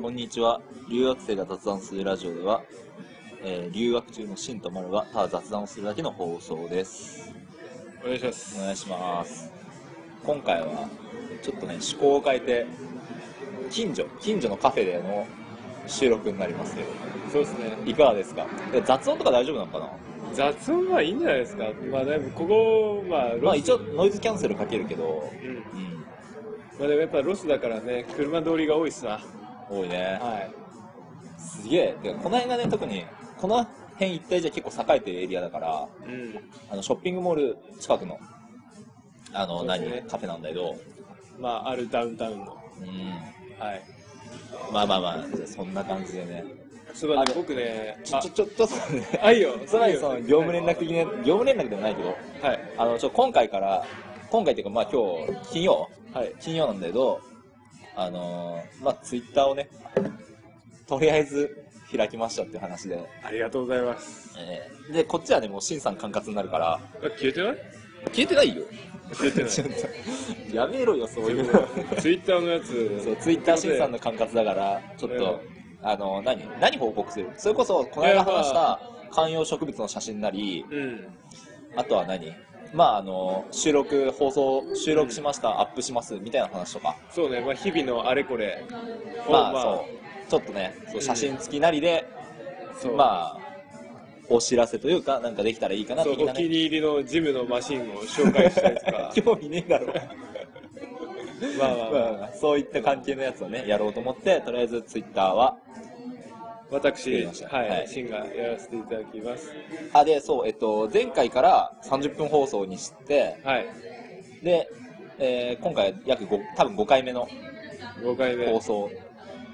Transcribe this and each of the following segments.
こんにちは。留学生が雑談するラジオでは、えー留学中のシンとマルがただ雑談をするだけの放送です。お願いします。お願いします。今回は、ちょっとね、趣向を変えて、近所、近所のカフェでの収録になりますよ。そうですね。いかがですか？で雑音とか大丈夫なのかな？雑音はいいんじゃないですか。まあだいぶここまあまあ一応ノイズキャンセルかけるけど、うん。うん、まあでもやっぱロスだからね車通りが多いっすな多いね。はい。すげえ。てかこの辺がね、特に、この辺一帯じゃ結構栄えてるエリアだから、うん。あの、ショッピングモール近くの、あの、ね。カフェなんだけど、まああるダウンタウンの。うん。はい。まあまあまあ、そんな感じでね。あそうだね。僕ねちょ、ちょ、ちょ、っとね、あいいよつまりいいよ。その業務連絡的な、業務連絡ではないけど、はい。あの、ちょ、今回から、今回っていうかまあ今日、金曜。はい。金曜なんだけど、あのーまあツイッターをね、とりあえず開きましたっていう話で、ありがとうございます。えーで、こっちはね、もう、シンさん管轄になるから、あ消えてない？消えてないよ。消えてない。ちょっとやめろよ、そういう。の。ツイッターのやつ。そう、ツイッターシンさんの管轄だから、ちょっと、あの、何？何報告する？それこそ、この間話した観葉植物の写真なり、うん。あとは何？まあ、あの、収録、放送、収録しました、アップします、みたいな話とか。そうねまあ日々のあれこれをまあ、そう。ちょっとね、そう写真付きなりで、そうまあ、お知らせというか、なんかできたらいいかな、そう的なね。お気に入りのジムのマシンを紹介したりとか 興味ねえだろ。まあまあまあまあ、そういった関係のやつをね、やろうと思って、とりあえずツイッターは、私、はいシンがやらせていただきます。あ、で、そう、えっと、前回から30分放送にして、はい、で、えー今回約5、多分5回目の5回目。放送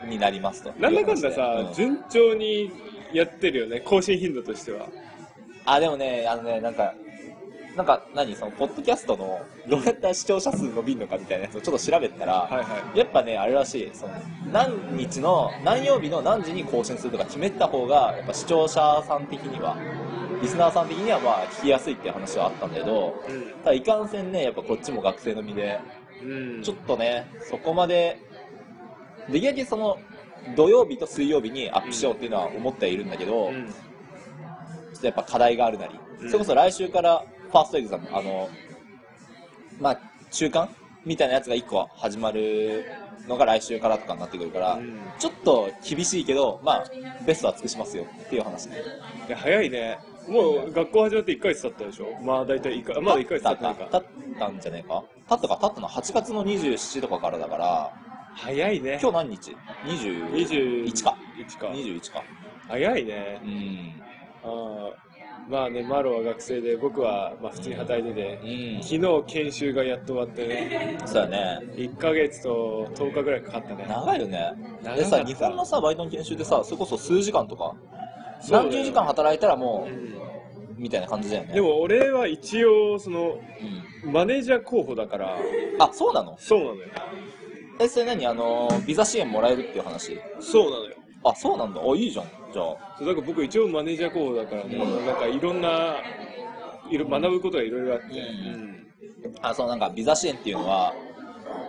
になりますと。なんだかんださ、うん順調にやってるよね、更新頻度としては。あ、でもね、あのね、なんか、なんか、何その、ポッドキャストの、どうやったら視聴者数伸びるのかみたいなやつをちょっと調べてたら、はいはい。やっぱね、あれらしい、その、何日の、何曜日の何時に更新するとか決めた方が、やっぱ視聴者さん的には、リスナーさん的にはまあ、聞きやすいっていう話はあったんだけど、ただいかんせんね、やっぱこっちも学生の身で、うん。うん。ちょっとね、そこまで、できるだけその、土曜日と水曜日にアップしようっていうのは思ってはいるんだけど、うん。ちょっとやっぱ課題があるなり、うんそれこそ来週からファーストエグザム、あの、まあ、中間みたいなやつが1個始まるのが来週からとかになってくるから、うんちょっと厳しいけど、まあ、ベストは尽くしますよっていう話ね。いや早いね。もう学校始まって1ヶ月経ったでしょ？まあ大体1か、まだ1ヶ月経ってないか。経ったんじゃねえか？経ったか経ったの8月の27とかからだから、早いね。今日何日 ?21 21か。1か。21か。早いねう。ん。あーまあね、マロは学生で、僕はまあ普通に働いてて、うん。昨日研修がやっと終わってね、そうだね。1ヶ月と10日ぐらいかかったね。長いよね。でさ、日本のさ、バイトの研修でさ、それこそ数時間とか、何十時間働いたらもうんう、みたいな感じだよね。で、も俺は一応、その、うん。マネージャー候補だから、あ、そうなの？そうなのよ。え、それ何？あの、ビザ支援もらえるっていう話？そうなのよ。あ、そうなんだ。あ、いいじゃん。じゃあ。そうだから僕一応マネージャー候補だからね、うんなんかいろんな、いろ学ぶことがいろいろあって、うんあ、そう、なんか、ビザ支援っていうのは、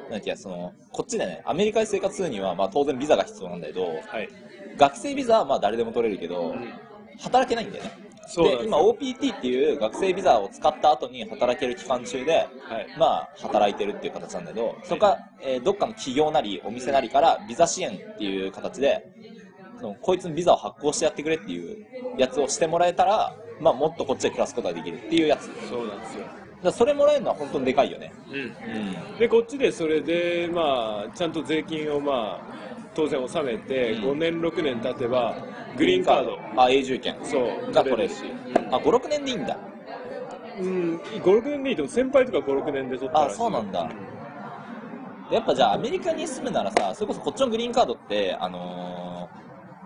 なんだっけ、その、こっちでね、アメリカで生活するには、まあ当然ビザが必要なんだけど、はい。学生ビザはまあ誰でも取れるけど、うん働けないんだよね。で、今 OPT っていう学生ビザを使った後に働ける期間中で、はい。まあ、働いてるっていう形なんだけど、そこか、えーどっかの企業なり、お店なりから、ビザ支援っていう形で、そのこいつにビザを発行してやってくれっていうやつをしてもらえたら、まあ、もっとこっちで暮らすことができるっていうやつ。そうなんですよ。らそれもらえるのは本当にでかいよね。うん。うん。で、こっちでそれで、まあ、ちゃんと税金をまあ、当然納めて、うん5年、6年経てば、グリーンカード、あ、永住権。そう、が取れるし。あ、5、6年でいいんだ。うん、5、6年でいいと先輩とか5、6年で取ったらあ、そうなんだ。やっぱじゃあアメリカに住むならさ、それこそこっちのグリーンカードって、あのー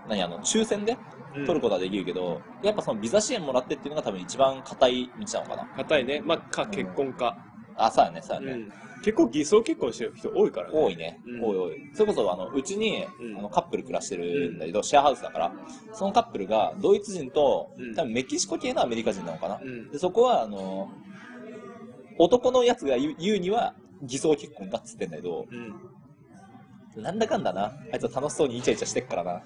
何あの、抽選でうん取ることはできるけど、やっぱそのビザ支援もらってっていうのが多分一番硬い道なのかな。硬いね。まあ、か、結婚か。あ、そうやね、そうやね。うん。結構偽装結婚してる人多いからね。多いね、うん多い多い。それこそ、あの、うちに、うんあの、カップル暮らしてるんだけど、シェアハウスだから、そのカップルが、ドイツ人と、うん多分メキシコ系のアメリカ人なのかな。うん。で、そこは、あの、男のやつが言うには、偽装結婚だっつってんだけど、うん。なんだかんだな。あいつは楽しそうにイチャイチャしてっからな。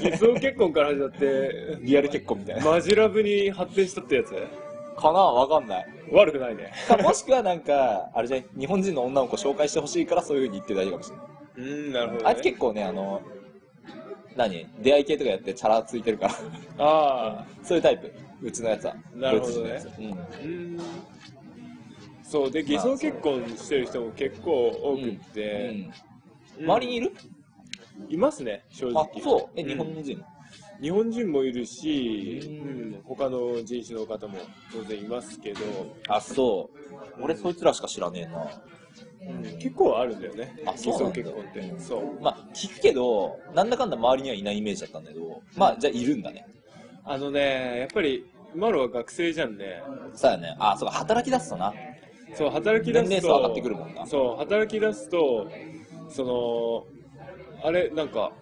偽装結婚から始まって、リアル結婚みたいな。マジラブに発展したってやつ？かなわかんない。悪くないね。かもしくはなんか、あれじゃない日本人の女の子紹介してほしいからそういう風に言ってるだけかもしれない。うん、なるほど、ね。あいつ結構ね、あの、何出会い系とかやってチャラついてるから。ああ、そういうタイプ。うちのやつは。なるほどねうん。うん。そう、で、偽装結婚してる人も結構多くって、うんうん周りにいる？いますね、正直。あ、そう。え、ん日本人？日本人もいるし、ううんん、他の人種の方も当然いますけど、あ、そう。俺そいつらしか知らねえな。うん結構あるんだよね。あ偽そうなんだ装結婚って。そう。まあ、聞くけど、なんだかんだ周りにはいないイメージだったんだけど、まあ、じゃあいるんだね。あのね、やっぱり、マロは学生じゃんね。そうやね。あ、そうか、働き出すとな。そう、働き出すと。年齢層上がってくるもんなそう、働き出すと、その、あれ、なんか、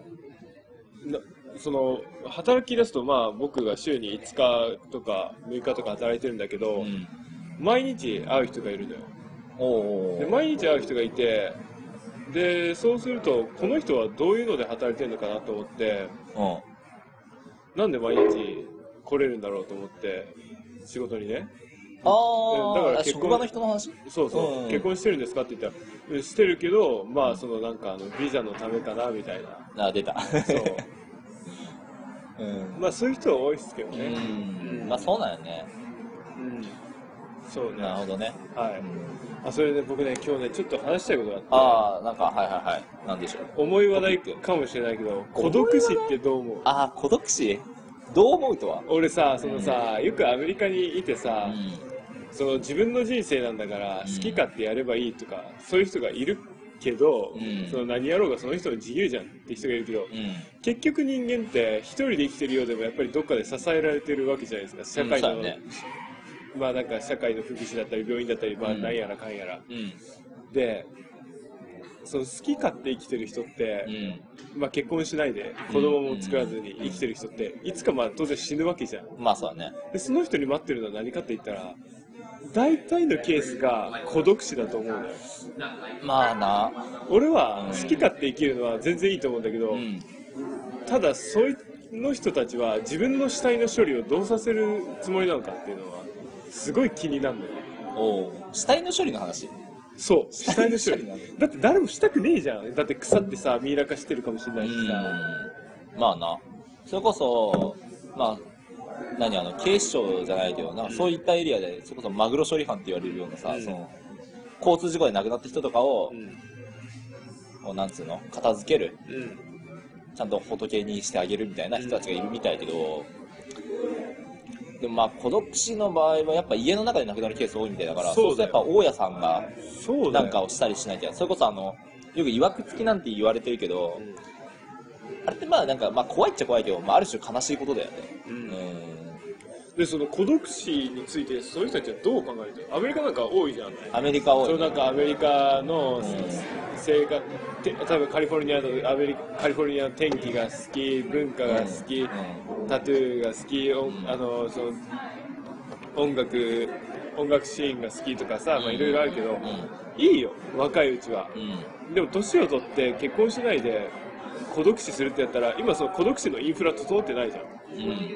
なその、働き出すと、まあ、僕が週に5日とか6日とか働いてるんだけど、うん。毎日会う人がいるのよ。おー。で毎日会う人がいて、で、そうすると、この人はどういうので働いてるのかなと思って、うん。なんで毎日来れるんだろうと思って、仕事にね。あー、だから結婚の人の話？そうそう、うん結婚してるんですかって言ったら、うんしてるけど、まあ、そのなんか、あの、ビザのためかな、みたいな。あ、出た。そう。うん。まあ、そういう人は多いですけどうね。ん。まあ、そうなんよね。うん。そうね。はなるほどね。い。うんあ、それで僕ね、今日ね、ちょっと話したいことがあって、あー、なんか、はいはいはい。なんでしょう。重い話題かもしれないけど、孤独死ってどう思う？あー、孤独死？どう思うとは？俺さ、そのさ、よくアメリカにいてうさ、ん。その自分の人生なんだからうん。好き勝手やればいいとか、そういう人がいるけど、うん。その何やろうがその人の自由じゃんって人がいるけど、うん。結局人間って一人で生きてるようでもやっぱりどっかで支えられてるわけじゃないですか。社会の、ね。まあなんか社会の福祉だったり病院だったりまあうんなんやらかんやら、うん。でその好き勝手生きてる人ってう、ん。まあ結婚しないで子供も作らずに生きてる人っていつかまあ当然死ぬわけじゃん。まあそうだね。でその人に待ってるのは何かって言ったら大体のケースが孤独死だと思うのよ。まあな。俺は好き勝手生きるのは全然いいと思うんだけど、うん。ただそういうの人たちは自分の死体の処理をどうさせるつもりなのかっていうのはすごい気になるのよ。おう。死体の処理の話？そう死体の処理。だって誰もしたくねえじゃん。だって腐ってさミイラ化してるかもしれないしさ。うん。まあな。それこそ、まあ、何あの、警視庁じゃないけど、なそういったエリアで、それこそマグロ処理班って言われるようなさ、うん。その、交通事故で亡くなった人とかをう、ん。こうなんつうの、片付ける。うん。ちゃんと仏にしてあげるみたいな人たちがいるみたいだけど、でもまあ孤独死の場合はやっぱ家の中で亡くなるケース多いみたいだから、そうするとやっぱ大家さんがなんかをしたりしなきゃ、それこそあの、よく曰く付きなんて言われてるけど、うん。あれってまあなんか、まあ怖いっちゃ怖いけど、まあある種悲しいことだよね。ううんん。でその孤独死についてそういう人たちはどう考えてる？アメリカなんか多いじゃんアメリカをそうなんかアメリカのん生活て例えばカリフォルニアのアメリカカリフォルニアの天気が好き文化が好き、うん。タトゥーが好き、おんあのその音楽音楽シーンが好きとかさ、まあいろいろあるけど、いいよ若いうちは。うん。うん。でも年を取って結婚しないで孤独死するってやったら今その孤独死のインフラ整ってないじゃん。うん。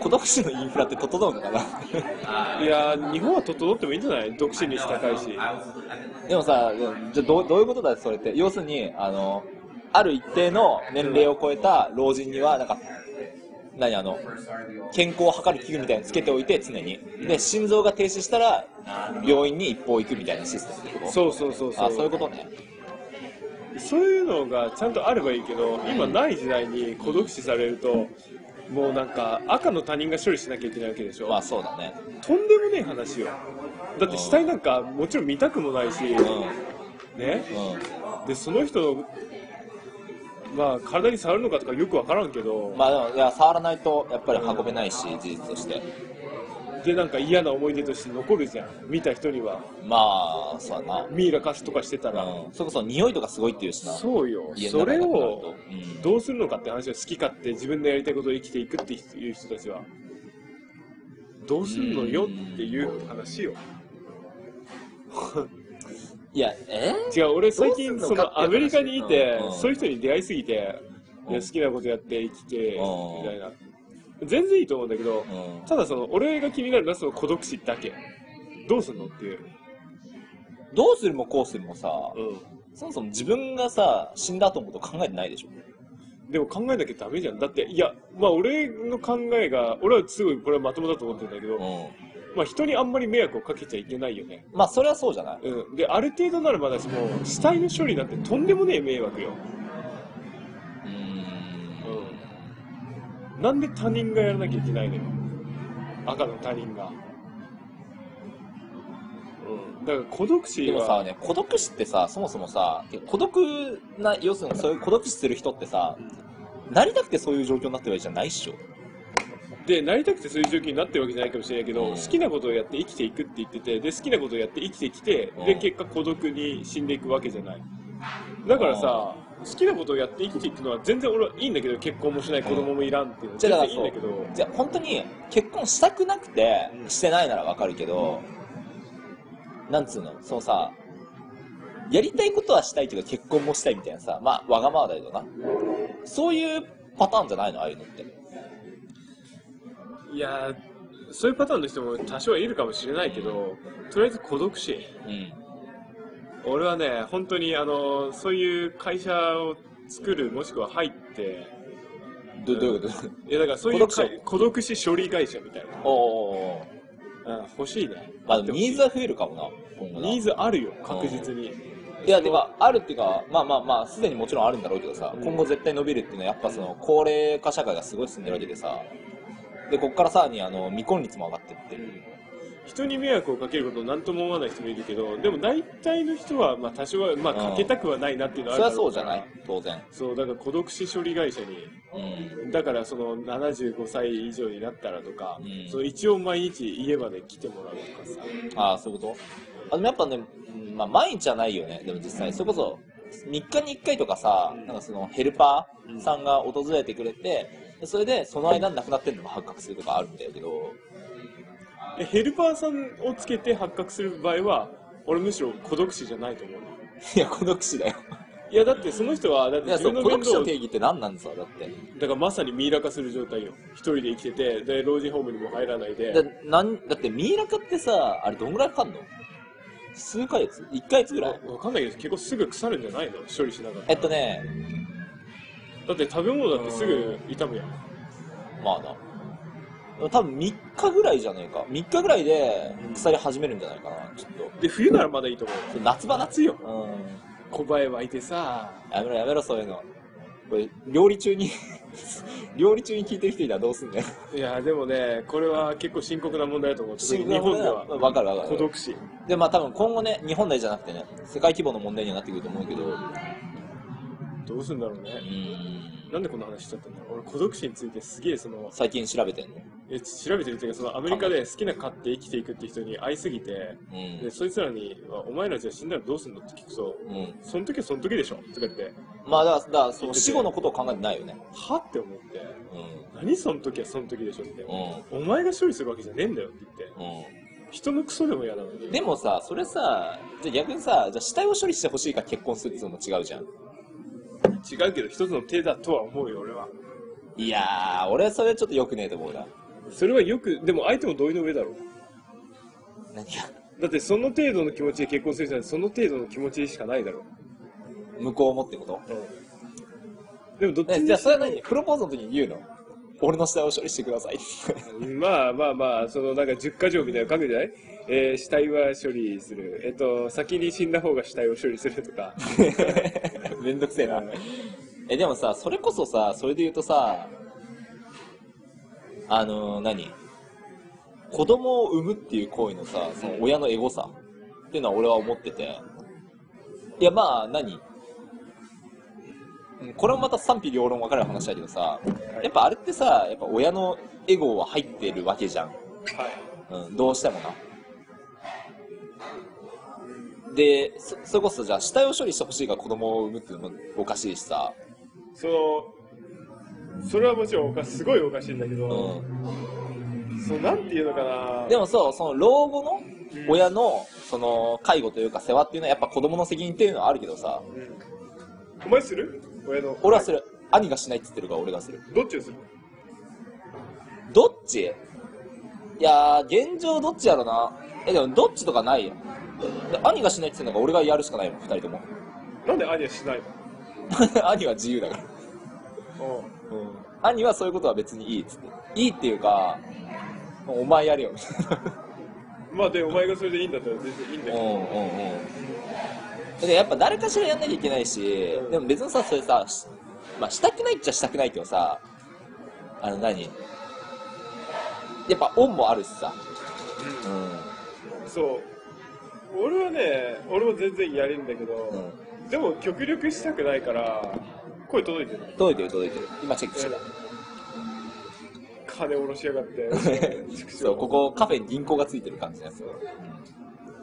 孤独死のインフラって整うのかな？いやー日本は整ってもいいんじゃない？独身率高いしでもさ、じゃあどうどういうことだよ、それって。要するに、あの、ある一定の年齢を超えた老人には、なんか、何あの、健康を測る器具みたいなのつけておいて、常に。で、心臓が停止したら、病院に一方行くみたいなシステムってこと？そうそうそうそうあ、そういうことね。そういうのがちゃんとあればいいけど今ない時代に孤独死されるともうなんか赤の他人が処理しなきゃいけないわけでしょ、まあそうだね。とんでもねえ話よだって死体なんかもちろん見たくもないし、うん。ね？うでその人のまあ体に触るのかとかよくわからんけど、ん。まあでも、いや、触らないと、やっぱり運べないし、事実として。でなんか嫌な思い出として残るじゃん。見た人には。まあ、そうだな。ミイラ化すとかしてたら、うん。それこそ匂いとかすごいっていうしな。そうよ家それをうん。どうするのかって話を好き勝手自分のやりたいことを生きていくっていう人たちは。どうするのよっていう話よ。いいや、え？違う、俺最近、そのアメリカにいて、そういう人に出会いすぎて、うん。いや好きなことやって生きて、うん。みたいな。全然いいと思うんだけど、うん。ただその、俺が気になるのはその孤独死だけ。どうすんのっていう。どうするもこうするもさ、うそもそも自分がさ、死んだ後のこと考えてないでしょ。ん。でも考えなきゃダメじゃん。だって、いや、まあ俺の考えが、俺はすごいこれはまともだと思ってるんだけど、うん。まあ人にあんまり迷惑をかけちゃいけないよね。まあ、それはそうじゃない。うん。で、ある程度ならまだしも、死体の処理なんてとんでもねえ迷惑よ。なんで他人がやらなきゃいけないのよ？赤の他人が。うん。だから孤独死は。でもさ、ね、孤独死ってさ、そもそもさ、孤独な、要するにそういう孤独死する人ってさ、なりたくてそういう状況になってるわけじゃないっしょ。で、なりたくてそういう状況になってるわけじゃないかもしれないけど、うん好きなことをやって生きていくって言ってて、で、好きなことをやって生きてきて、で、うん結果孤独に死んでいくわけじゃない。だからさ、好きなことをやって生きていくのは全然俺はいいんだけど、結婚もしない子供もいらんっていうのはじゃあ全然いいんだけど、じゃあ本当に結婚したくなくてうんしてないならわかるけど、なんつうの、そのさ、やりたいことはしたいけど結婚もしたいみたいなさ、まあわがままだけどな。そういうパターンじゃないの？ああいうのって。いやー、そういうパターンの人も多少はいるかもしれないけど、とりあえず孤独死。うん。俺はね、本当にあの、そういう会社を作る、もしくは入って、どどういうこと？いやだからそういう孤独会孤独死処理会社みたいな。おおうん、欲しいね。まあでもニーズは増えるかもな、今後な。ニーズあるよ、確実に。いや、てか、あるっていうか、まあまあまあ、すでにもちろんあるんだろうけどさ、うん今後絶対伸びるっていうのは、やっぱその、高齢化社会がすごい進んでるわけでさ、で、こっからさらに、あの、未婚率も上がってってる。人に迷惑をかけることを何とも思わない人もいるけど、でも大体の人は、まあ多少は、まあうん。かけたくはないなっていうのはあそるだろりゃそうじゃない。から当然。そう、だから孤独死処理会社に、うん。だからその75歳以上になったらとか、うん。その一応毎日家まで来てもらうとかさ。ああ、そういうこと？あ、でもやっぱね、うんまあ、毎日はないよね。でも実際、それこそ、3日に1回とかさ、なんかその、ヘルパーさんが訪れてくれて、でそれで、その間に亡くなってるのが発覚するとかあるんだけど、えヘルパーさんをつけて発覚する場合は、俺むしろ孤独死じゃないと思う。いや、孤独死だよ。いや、だってその人は、だって自分の孤独死の定義って何なんですかだって。だからまさにミイラ化する状態よ。一人で生きてて、で、老人ホームにも入らないで。だなんだってミイラ化ってさあれどんぐらいかかんの？数ヶ月 ?1 ヶ月ぐらい？わわかんないけど、結構すぐ腐るんじゃないの？処理しながら。えっとねだって食べ物だってすぐ傷むやん。まあな多分3日ぐらいじゃねえか3日ぐらいで腐り始めるんじゃないかなちょっとで、冬ならまだいいと思う。夏場夏よ。うん小林湧いてさ、やめろやめろそういうのこれ料理中に 料理中に聞いてる人いたらどうすんねんいや、でもね、これは結構深刻な問題だと思う。日本では。わかるわかる孤独死。でまあ多分今後ね日本内じゃなくてね世界規模の問題にはなってくると思うけどうどうすんだろうね。んなんでこんな話しちゃったんだろう。俺、孤独死についてすげえその、最近調べてんのえ調べてるっていうか、そのアメリカで好きな飼って生きていくって人に会いすぎて、うん。で、そいつらに、お前らじゃあ死んだらどうすんのって聞くと、うん。その時はその時でしょとか言って、まあだからだその死後のことを考えてないよね。はって思って、う何その時はその時でしょって、ん。お前が処理するわけじゃねえんだよって言って、うん。人のクソでも嫌なのに。でもさ、それさ、じゃあ逆にさ、じゃあ死体を処理してほしいか結婚するっていうのも違うじゃん。違うけど、一つの手だとは思うよ、俺は。いやー、俺はそれちょっと良くねえと思うな。それはよく、でも相手も同意の上だろう。何が？だってその程度の気持ちで結婚する人はその程度の気持ちしかないだろう。向こうもってこと？でもどっちじゃあそれは何？プロポーズの時に言うの？俺の死体を処理してくださいって。まあまあまあ、そのなんか10箇条みたいなの書くじゃない？えー死体は処理する。えっと、先に死んだ方が死体を処理するとか。めんどくせえな。え、でもさ、それこそさ、それで言うとさ、あのー、何？子供を産むっていう行為のさ、その親のエゴさっていうのは俺は思ってて。いや、まあ、何？うんこれもまた賛否両論分かれる話だけどさ、やっぱあれってさ、やっぱ親のエゴは入ってるわけじゃん。はい。うん、どうしてもな。で、そそれこそじゃあ死体を処理してほしいから子供を産むっていうのもおかしいしさ、その、それはもちろんおかすごいおかしいんだけうど、ん。そうなんていうのかな。でもそう、その老後のうん親の、その、介護というか世話っていうのはやっぱ子供の責任っていうのはあるけどさ、うんお前する？親の俺はする。兄がしないって言ってるから俺がする。どっちをする？どっち？いやー、現状どっちやろな。え、でもどっちとかないよ。で兄がしないって言ってんだから俺がやるしかないもん、二人とも。なんで兄はしない 兄は自由だから。のうん。兄はそういうことは別にいいっつって。いいっていうか、お前やれよ。まあでお前がそれでいいんだったら全然いいんだけどうんうんうん。でやっぱ誰かしらやんなきゃいけないし、うんでも別にさ、それさ、しまあしたくないっちゃしたくないけどさ、あの何？やっぱ恩もあるしさ。うそう俺はね俺も全然やれるんだけど、ん。うん。でも極力したくないから声届いてる届いてる届いてる。今チェックして金下ろしやがってた。そう、ここカフェに銀行がついてる感じのやつ。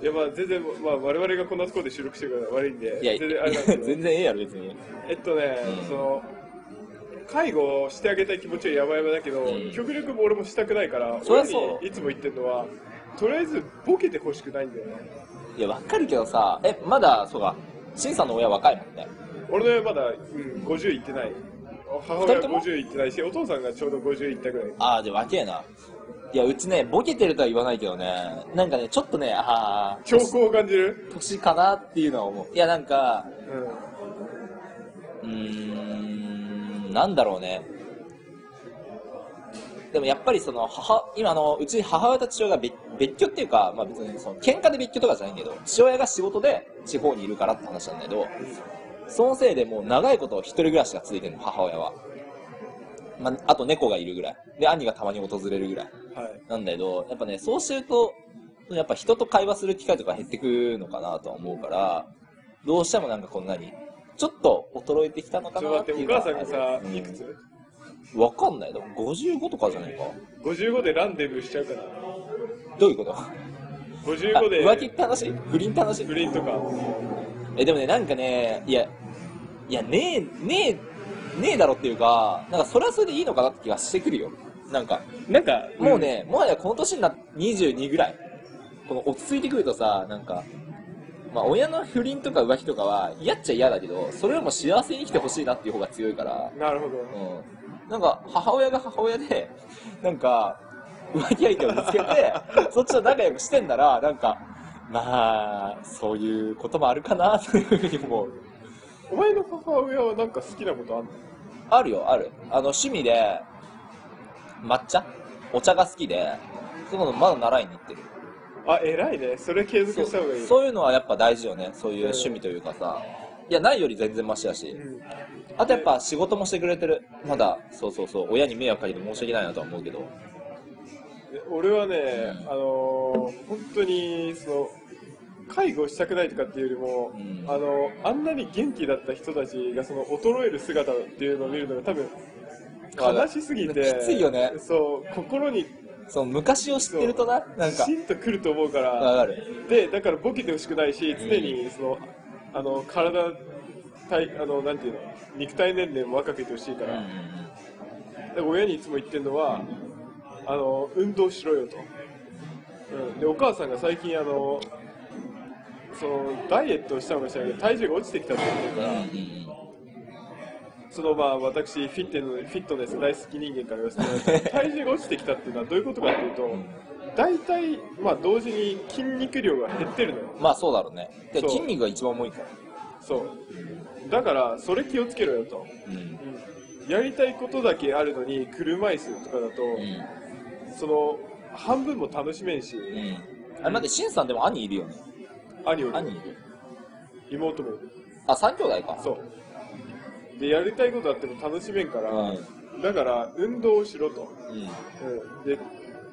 いやまあ全然、まあ、我々がこんなところで収録してるから悪いんでいや、全然あれなんですけど 全然ええやろ、別に。えっとね、うんその介護をしてあげたい気持ちはやばやばだけど、うん極力も俺もしたくないからそりゃそういつも言ってるのはとりあえずボケてほしくないんだよねいや、わかるけどさ、え、まだ、そうか、シンさんの親若いもんね。俺の親まだ、うん、50いってない母親は二人とも？50いってないしお父さんがちょうど50いったぐらいああ、で、若えな。いや、うちね、ボケてるとは言わないけどね、なんかね、ちょっとね、ああ、兆候を感じる、年かなっていうのは思う。いや、なんか、うん、うーん、なんだろうね。でもやっぱりその母、今あの、うち母親と父親が別別居っていうか、まあ別にその喧嘩で別居とかじゃないけど、父親が仕事で地方にいるからって話なんだけど、そのせいでもう長いこと一人暮らしが続いてるの、母親は。まあ、あと猫がいるぐらい。で、兄がたまに訪れるぐらい。はいなんだけど、やっぱね、そうしてると、やっぱ人と会話する機会とか減ってくのかなとは思うから、どうしてもなんかこんなに、ちょっと衰えてきたのかちょっなっていうのはと待ってお母さんがさ、うんいくつ？わかんないだろ。55とかじゃないか。55でランデブーしちゃうかなどういうこと？あ55で浮気って話？不倫って話？不倫とかえ、でもね、なんかね、いや、いや、ねえ、ねえ、ねえだろっていうか、なんかそれはそれでいいのかなって気がしてくるよ。なんか、なんかもうね、もはやこの年になって22ぐらい。この落ち着いてくるとさ、なんか、まあ親の不倫とか浮気とかは嫌っちゃ嫌だけど、それよりも幸せに生きてほしいなっていう方が強いから、なるほどうん。なんか母親が母親で、なんか、浮気相手を見つけて、そっちと仲良くしてんなら、なんか、まあ、そういうこともあるかな、というふうに思う。お前の母親はなんか好きなことあんの？あるよ、ある。あの、趣味で、抹茶？お茶が好きで、そういうのまだ習いに行ってる。あ偉いねそれ継続した方がいいそういうのはやっぱ大事よね。そういう趣味というかさ。いや、ないより全然マシだし。うんあとやっぱ仕事もしてくれてる。まだ、そうそうそう。親に迷惑かけて申し訳ないなとは思うけど。で俺はね、あのー本当にその介護したくないとかっていうよりも、うん。あのあんなに元気だった人たちがその衰える姿っていうのを見るのが多分悲しすぎてきついよね。そう心にその昔を知ってるとな、なんか。シ、ンとくると思うかわらかる。でだからボケてほしくないし常にそのあの体体あのなんていうの肉体年齢も若くいてほしいから、で親にいつも言ってるのはあの運動しろよと、うん、でお母さんが最近あのそのダイエットをしたのかしら体重が落ちてきたって言ってるから、そのまあ私フィッテフィットネス大好き人間から言わせてもらうと体重が落ちてきたっていうのはどういうことかっていうと大体まあ同時に筋肉量が減ってるのよまあそうだろうね。で筋肉が一番重いから。そうだからそれ気をつけろよと、うん。うんやりたいことだけあるのに車椅子とかだと、うん。その半分も楽しめんし、うん。あれ待って、シンさんでも兄いるよね。兄より兄いる妹もいるあ、三兄弟か。そうでやりたいことあっても楽しめんから、うだから運動をしろと、うん。うん、で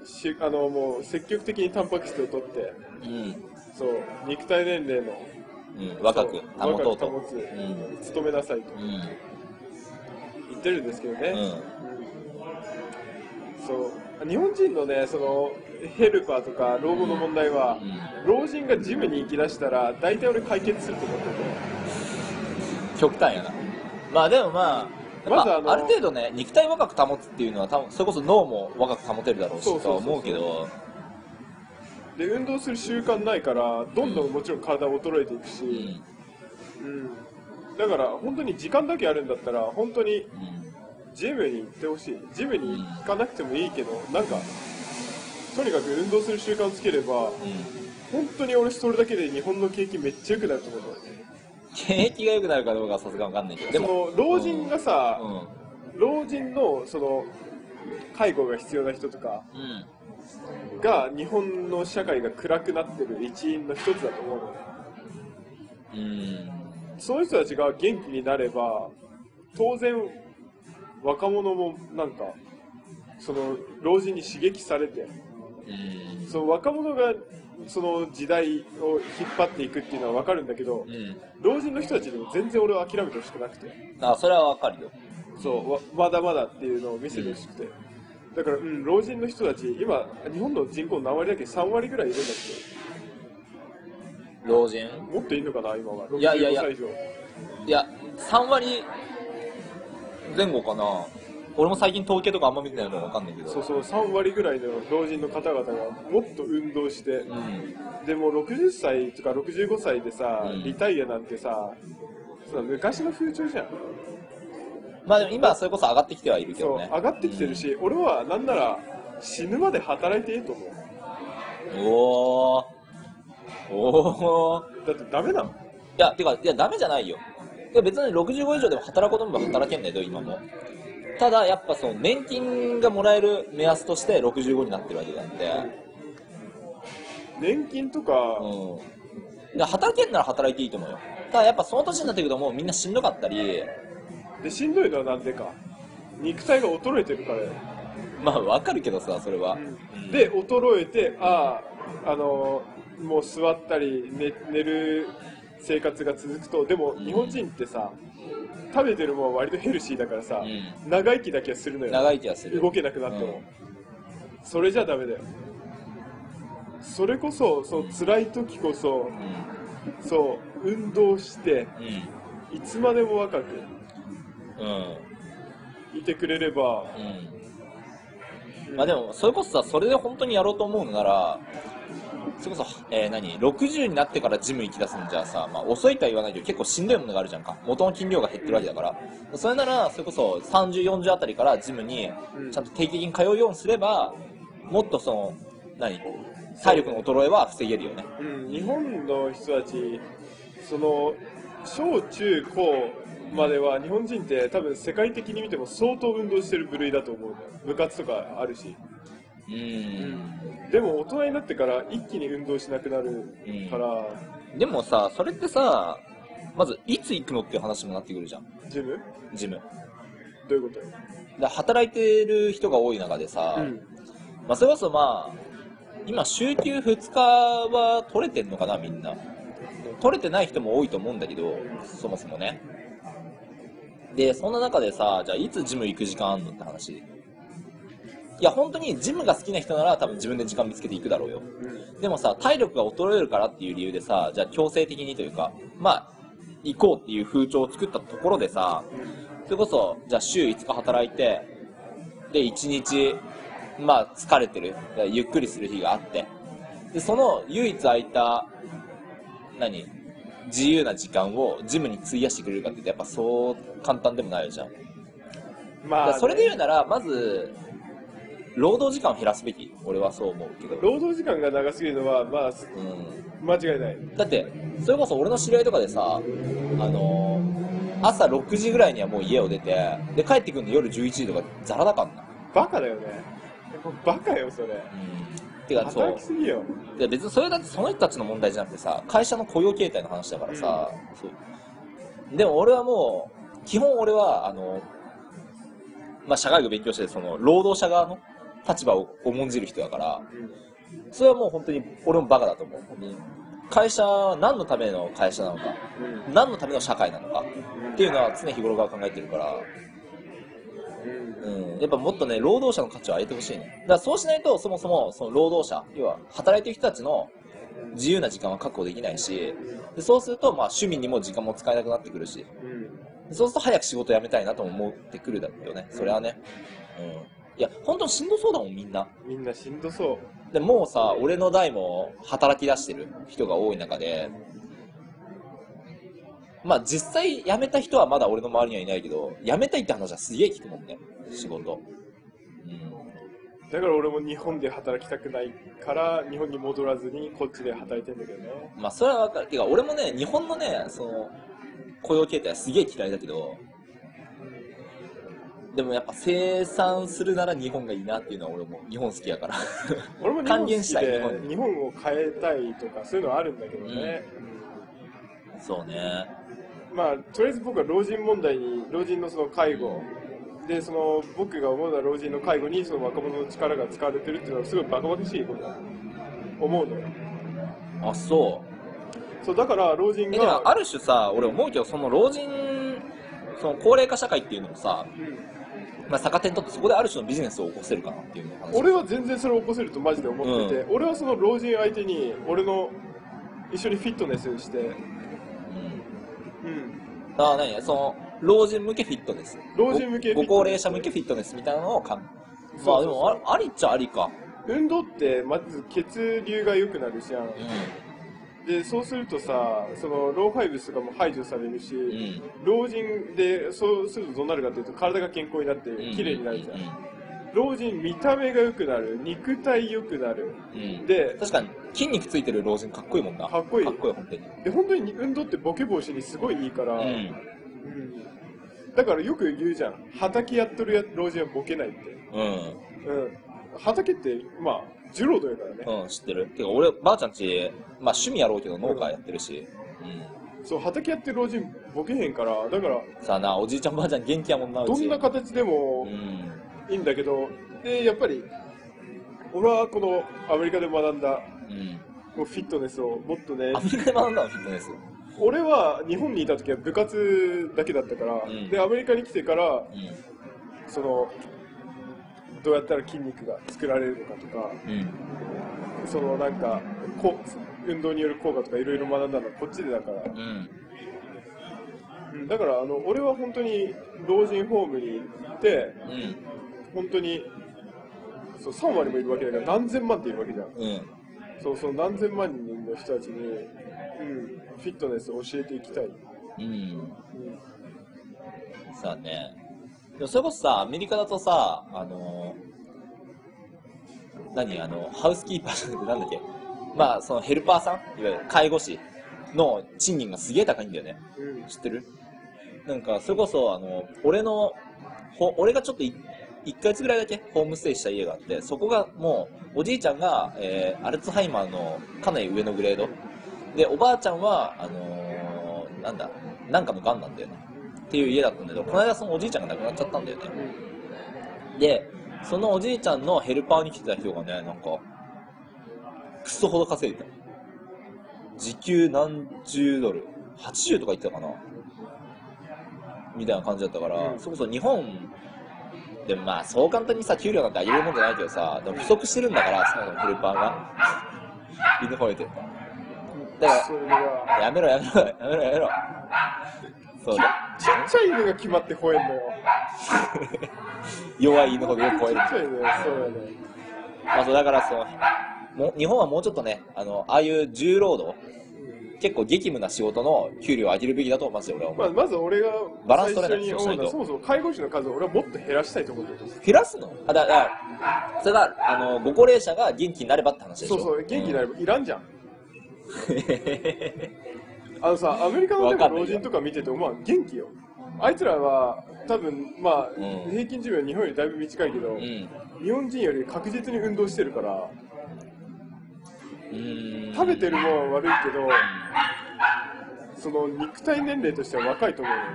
しあのもう積極的にタンパク質を取ってうん。そう肉体年齢のうん。若くそう保とうと。若く保つ、うん。努めなさいとうん。言ってるんですけどね、うん。うんそう日本人のねそのヘルパーとか老後の問題は、老人がジムに行きだしたら大体俺解決すると思ってて極端やな。まあでもまあ、まずあのまあ、ある程度ね、肉体若く保つっていうのは多分、それこそ脳も若く保てるだろうしとは思うけど、で運動する習慣ないからどんどんもちろん体衰えていくし、うん。うん、だから本当に時間だけあるんだったら本当にうん。ジムに行ってほしい。ジムに行かなくてもいいけどなんかとにかく運動する習慣をつければうん。本当に俺それだけで日本の景気めっちゃ良くなると思うんだよね景気が良くなるかどうかはさすがわかんないけど。でそも、の老人がさ、うん。老人のその介護が必要な人とかうん。が日本の社会が暗くなってる一因の一つだと思うのねうん。そういう人たちが元気になれば当然若者もなんかその老人に刺激されてうん。その若者がその時代を引っ張っていくっていうのは分かるんだけどうん。老人の人たちでも全然俺は諦めてほしくなくて。あ、それはわかるよ。そうわまだまだっていうのを見せてほしくて、だから、うん、老人の人たち今日本の人口何割だっけ？3割ぐらいいるんだっ老人？けもっといるのかな今は。65いやいやいや。歳以上。いや、3割前後かな。俺も最近統計とかあんま見てないのわかんないけど。そうそう3割ぐらいの老人の方々がもっと運動して、うん。でも60歳とか65歳でさ、うんリタイアなんてさその昔の風潮じゃんまあでも今はそれこそ上がってきてはいるけどね。上がってきてるし、俺はなんなら死ぬまで働いていいと思うおー。おー。だってダメなの？いや、てか、いや、ダメじゃないよ。いや、別に65以上でも働くことも働けんだよ、今も。ただ、やっぱその、年金がもらえる目安として65になってるわけなんで。年金とか、うん。で働けんなら働いていいと思うよ。ただ、やっぱその年になってくるともうみんなしんどかったり、でしんどいのはなんでか肉体が衰えてるからよまあ、わかるけどさ、それは。で衰えてあああのもう座ったり寝寝る生活が続くとでも日本人ってさ食べてるもんは割とヘルシーだからさ、う長生きだけはするのよ長生きはする。動けなくなっても、それじゃダメだよそれこそその辛い時こそうん。そう運動してうん。いつまでも若くうん。いてくれれば、うん。まあでも、それこそさ、それで本当にやろうと思うのなら、それこそ、えー、何 ?60 になってからジム行き出すんじゃさ、まあ遅いとは言わないけど結構しんどいものがあるじゃんか。元の筋量が減ってるわけだから。それなら、それこそ30、40あたりからジムにちゃんと定期的に通うようにすれば、もっとその、何？体力の衰えは防げるよね。うん、日本の人たちその小中高までは日本人って多分世界的に見ても相当運動してる部類だと思うんだよ部活とかあるしうん。でも大人になってから一気に運動しなくなるから、でもさ、それってさ、まず、いつ行くのっていう話にもなってくるじゃん。ジム？ジム。どういうこと？よ、で働いてる人が多い中でさ、うんまあ、それこそまあ、今、週休2日は取れてんのかな、みんな。取れてない人も多いと思うんだけど、そもそもね。で、そんな中でさ、じゃあいつジム行く時間あんのって話。いや、本当にジムが好きな人なら多分自分で時間見つけていくだろうよ。でもさ、体力が衰えるからっていう理由でさ、じゃあ強制的にというか、まあ、行こうっていう風潮を作ったところでさ、それこそ、じゃあ週5日働いて、で、1日、まあ疲れてる、ゆっくりする日があって、で、その唯一空いた、何自由な時間をジムに費やしてくれるかってやっぱそう簡単でもないじゃん。だまあ、からそれで言うなら、まず、労働時間を減らすべき？俺はそう思うけど。労働時間が長すぎるのはまあうん。間違いないだって、それこそ俺の知り合いとかでさ、あのー朝6時ぐらいにはもう家を出て、で、帰ってくるの夜11時とかザラだからな。バカだよねバカよそれうん。てか、そう働き。すぎよいや別にそれだってその人たちの問題じゃなくてさ、会社の雇用形態の話だからさ、そう。でも俺はもう、基本俺は、あの、まあ、社会学勉強して、その、労働者側の立場を重んじる人だから、それはもう本当に俺もバカだと思う。会社は、何のための会社なのか、何のための社会なのか、っていうのは常日頃から考えてるから、うん、やっぱもっとね、労働者の価値を上げてほしいね。だからそうしないと、そもそも、その労働者、要は、働いてる人たちの自由な時間は確保できないし、でそうすると、まあ、趣味にも時間も使えなくなってくるし、そうすると早く仕事辞めたいなとも思ってくるだよね。それはね。うん。いや、本当にしんどそうだもん、みんな。みんなしんどそう。でもうさ俺の代も働き出してる人が多い中でまあ実際辞めた人はまだ俺の周りにはいないけど辞めたいって話はすげえ聞くもんね仕事。うん。だから俺も日本で働きたくないから日本に戻らずにこっちで働いてんだけどね。まあそれは分かる。てか俺もね日本のねその雇用形態はすげえ嫌いだけどでもやっぱ生産するなら日本がいいなっていうのは俺も日本好きやから。俺も還元しきたい日本を変えたいとかそういうのはあるんだけどね、そうね。まあとりあえず僕は老人問題に老人のその介護。でその僕が思うのは老人の介護にその若者の力が使われてるっていうのはすごいバカバカしいことだと思うのよ。あそう。そうだから老人えでもがある種さ俺思うけどその老人その高齢化社会っていうのもさ、まあ、逆手にとってそこである種のビジネスを起こせるかなっていう話俺は全然それを起こせるとマジで思ってて、俺はその老人相手に俺の一緒にフィットネスして。うん。うん。あ何その老人向けフィットネス。老人向けごご高齢者向けフィットネスみたいなのをかんまあでもあありっちゃありか。運動ってまず血流が良くなるじゃん。うでそうするとさその老廃物とかも排除されるし、んうん。老人でそうするとどうなるかというと体が健康になって綺麗になるじゃん、老人見た目が良くなる肉体良くなる。うん。うんで確かに筋肉ついてる老人かっこいいもんな。かっこいい。かっこいい本当に。で本当に運動ってボケ防止にすごいいいから、うん。うん。だからよく言うじゃん。畑やっとるや老人はボケないって。うん。うん畑ってまあ重労働やからね、うん、知ってる。てか、俺、ばあちゃんち、まあ趣味やろうけど農家やってるし、うそう畑やってる老人ボケへんからだからん。さあな、おじいちゃんばあちゃん元気やもんな、うち。どんな形でもうん。いいんだけどでやっぱり俺はこのアメリカで学んだうん。こうフィットネスをもっとねアメリカで学んだの、フィットネス？俺は日本にいた時は部活だけだったから、うんでアメリカに来てからうん。そのどうやったら筋肉が作られるのかとかうん。そのなんかこう運動による効果とかいろいろ学んだのはこっちでだから、うん。うんだからあの俺は本当に老人ホームに行ってうん。本当にそう3割もいるわけだから何千万っているわけじゃんうん。そうそう何千万人の人たちに、うん、フィットネスを教えていきたい、うん。うんさあね。でもそれこそさ、アメリカだとさ、あの何あの、ハウスキーパーじゃなくてなんだっけ？まあ、そのヘルパーさんいわゆる介護士の賃金がすげえ高いんだよね。うん知ってる？なんか、それこそ、あの、俺の、ほ俺がちょっとい1ヶ月ぐらいだけホームステイした家があって、そこがもう、おじいちゃんが、えーアルツハイマーのかなり上のグレード。で、おばあちゃんは、あのーなんだ、なんかの癌なんだよね。っていう家だったんだけど、この間そのおじいちゃんが亡くなっちゃったんだよね。で、そのおじいちゃんのヘルパーに来てた人がね、なんか、クソほど稼いでた。時給何十ドル ?80 とか言ってたかな？みたいな感じだったから、うんそれこそ日本でまあそう簡単にさ給料なんて上げるもんじゃないけどさでも不足してるんだからそもそもヘルパーが 犬吠えてるだからやめろやめろやめろやめろそうだちっちゃい犬が決まって吠えんのよ。弱い犬ほどよく吠える。ちっちゃいねそうだねまあそうだからそう。もう日本はもうちょっとねあのああいう重労働結構激務な仕事の給料を上げるべきだとまず俺は思う、まあ、まず俺がバランス取れないそうそもそも介護士の数を俺はもっと減らしたいと思ってる減らすの？あだだからそれがあのご高齢者が元気になればって話でしょ。そうそう元気になれば、ばいらんじゃん あのさアメリカの老人とか見てて思わん元気よ。あいつらは多分まあ、うん。平均寿命は日本よりだいぶ短いけど、うん。うん日本人より確実に運動してるからうーん。食べてるもんは悪いけどその肉体年齢としては若いと思うよね。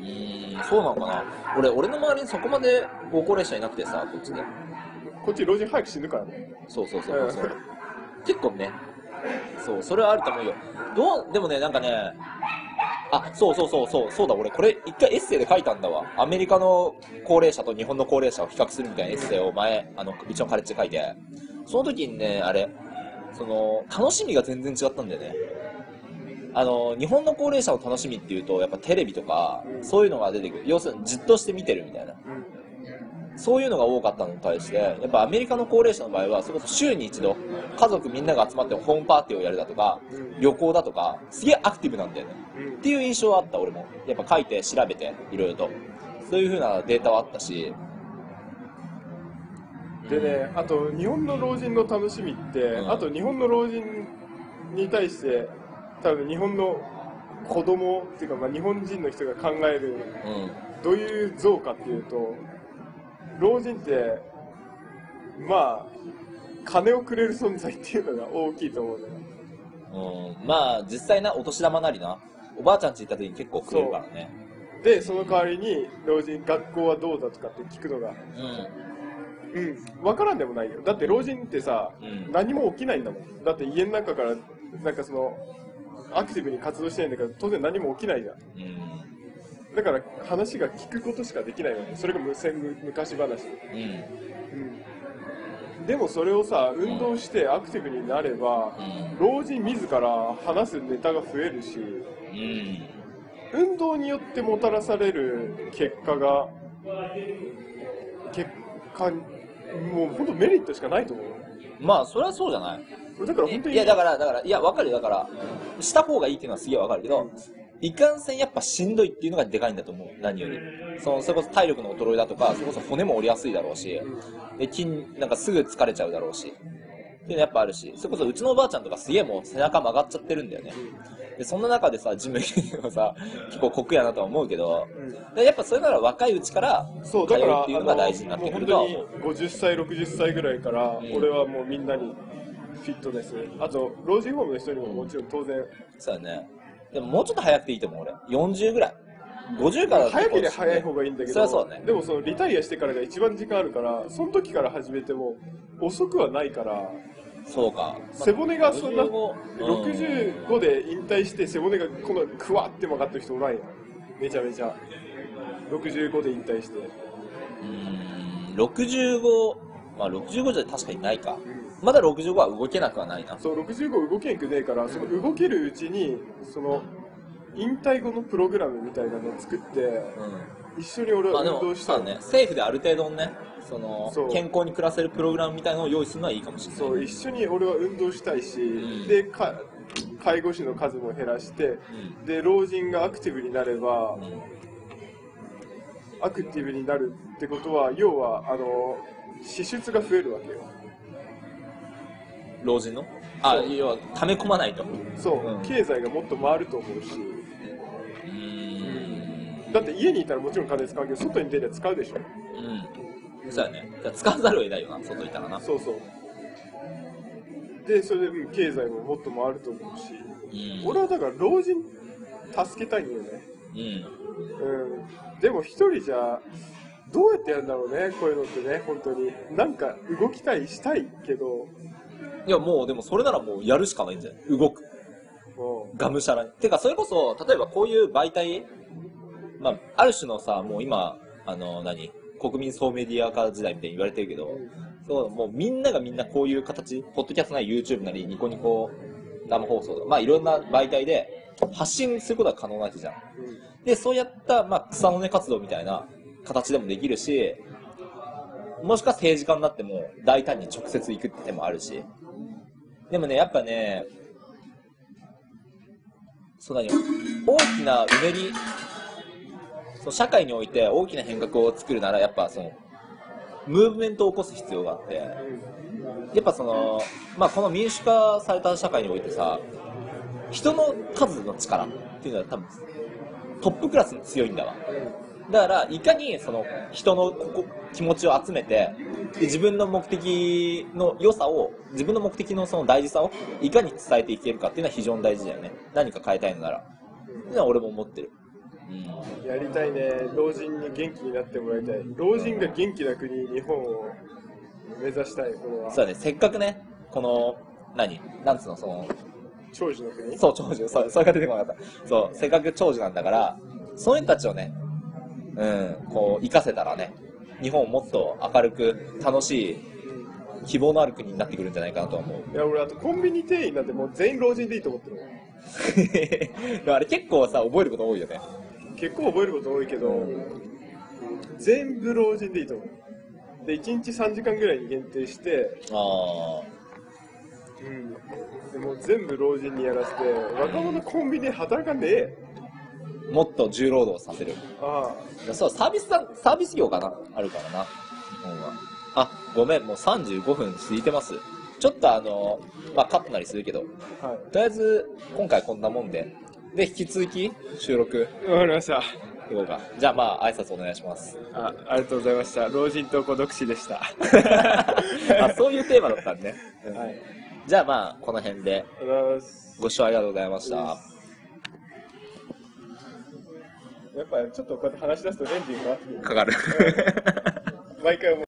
うーんそうなのかな。俺俺の周りにそこまでご高齢者いなくてさこっちで。こっち老人早く死ぬからね。そうそうそうそう。結構ねそうそれはあると思うよ。どうでもねなんかねあそうそうそうそうそうだ俺これ一回エッセイで書いたんだわ。アメリカの高齢者と日本の高齢者を比較するみたいなエッセイを前あのうちのカレッジで書いて。その時にねあれその楽しみが全然違ったんだよね。あの日本の高齢者の楽しみっていうとやっぱテレビとかそういうのが出てくる。要するにじっとして見てるみたいな。そういうのが多かったのに対して、やっぱアメリカの高齢者の場合は、それこそ週に一度、家族みんなが集まってホームパーティーをやるだとか、旅行だとか、すげえアクティブなんだよね。っていう印象はあった、俺も。やっぱ書いて、調べて、いろいろと。そういう風なデータはあったし、でね、あと日本の老人の楽しみって、うんあと日本の老人に対して、多分日本の子供っていうか、まあ、日本人の人が考える、うん。どういう像かっていうと、老人って、まあ、金をくれる存在っていうのが大きいと思うのよ。うん、まあ、実際な、お年玉なりな、おばあちゃんち行った時に結構くれるからね。で、その代わりに、老人、学校はどうだとかって聞くのが、ううん、わからんでもないよ。だって老人ってさ、うん何も起きないんだもん。だって家の中から、なんかその、アクティブに活動してないんだから、当然何も起きないじゃん。ん。うん。だから話が聞くことしかできないわけ。それが無線昔話。うん。うん。でもそれをさ、運動してアクティブになれば、老人自ら話すネタが増えるし、うん。運動によってもたらされる結果が、結果、もう本当メリットしかないと思う。まあ、それはそうじゃない。だから本当に、いや、だから、だから、いや、わかるよ。だから、した方がいいっていうのはすげえわかるけど、いかんせんやっぱしんどいっていうのがでかいんだと思う。何より。その、それこそ体力の衰えだとか、それこそ骨も折りやすいだろうし、で、筋、なんかすぐ疲れちゃうだろうし。っていうのやっぱあるし、それこそうちのおばあちゃんとかすげえもう背中曲がっちゃってるんだよね。で、そんな中でさ、ジム行くのさ、結構酷やなとは思うけど、でやっぱそれなら若いうちから通そううだからっていうのが大事になってくるとは思う。あのもう本当に50歳60歳ぐらいから、ん俺はもうみんなにフィットネスあと老人ホームの人にももちろん当然、そうだね。でももうちょっと早くていいと思う、俺。40ぐらい。50からだと早ければ早い方がいいんだけどそりゃそうだね。でもそのリタイアしてからが一番時間あるからその時から始めても遅くはないからそうか。背骨がそんな55うん65で引退して背骨がこのクワって曲がってる人おらんやんめちゃめちゃ65で引退してうーん、65、まあ65じゃ確かにないか。まだ65は動けなくはないな。そう65動けんくねえからその動けるうちにその引退後のプログラムみたいなのを作ってうん。一緒に俺は運動したの、そうだね、政府である程度のね、その健康に暮らせるプログラムみたいなのを用意するのはいいかもしれない。そう一緒に俺は運動したいし、んでか介護士の数も減らして、で老人がアクティブになれば、うん。アクティブになるってことは要はあの支出が増えるわけよ老人の？あ、要は、溜め込まないと。うそう、うん経済がもっと回ると思うしーん。だって家にいたらもちろん金使うけど外に出りゃ使うでしょうん。そうだね。使わざるを得ないよな、外いたらな。そうそうでそれで、うん経済ももっと回ると思うし、うん。俺はだから老人助けたいんだよねうん。うんでも一人じゃどうやってやるんだろうねこういうのってね本当になんか動きたいしたいけどいや、もう、でもそれならもうやるしかないんじゃない？動く。もがむしゃらに。てか、それこそ、例えばこういう媒体、まあ、ある種のさ、もう今、あの、何？国民総メディア化時代みたいに言われてるけど、そう、もうみんながみんなこういう形、ポッドキャストなり YouTube なりニコニコ生放送まあいろんな媒体で発信することが可能なわけじゃん。で、そうやった、まあ、草の根活動みたいな形でもできるし、もしくは政治家になっても大胆に直接行くって手もあるし。でもね、やっぱね、そう何大きなうねり、そう社会において大きな変革を作るなら、やっぱその、ムーブメントを起こす必要があって、やっぱその、まあ、この民主化された社会においてさ、人の数の力っていうのは多分、トップクラスに強いんだわ。だから、いかにその人のここ気持ちを集めて、で自分の目的の良さを、自分の目的のその大事さをいかに伝えていけるかっていうのは非常に大事だよね。何か変えたいのなら。っていうのは俺も思ってる。うん。やりたいね老人に元気になってもらいたい老人が元気な国日本を目指したい俺はそうだね、せっかくね、この、何？なんつうの、その、長寿の国？そう、長寿。そう、それが出てこなかった。そう、せっかく長寿なんだから、そういう人たちをね、うん、こう、活かせたらね、日本をもっと明るく、楽しい、希望のある国になってくるんじゃないかなとは思う。いや俺あとコンビニ店員なんてもう全員老人でいいと思ってる あれ結構さ、覚えること多いよね。結構覚えること多いけど全部老人でいいと思うで、1日3時間ぐらいに限定して、あうん。でもう全部老人にやらせて、若者コンビニで働かねえ。あ、もっと重労働させる。そう、サービスさ、サービス業かな？あるからな。日本は。あ、ごめん、もう35分過ぎてます。ちょっとあの、まあカットなりするけど、あ。はい。とりあえず、今回こんなもんで。で、引き続き、収録、わかりました。いこうか。じゃあまあ、挨拶お願いします。あありがとうございました。老人と孤独死でした。あ、そういうテーマだったんね。うんはい。じゃあまあ、この辺で。ご視聴ありがとうございました。やっぱちょっとこうやって話し出すとレンジが変わってくる。かかる。毎回思う。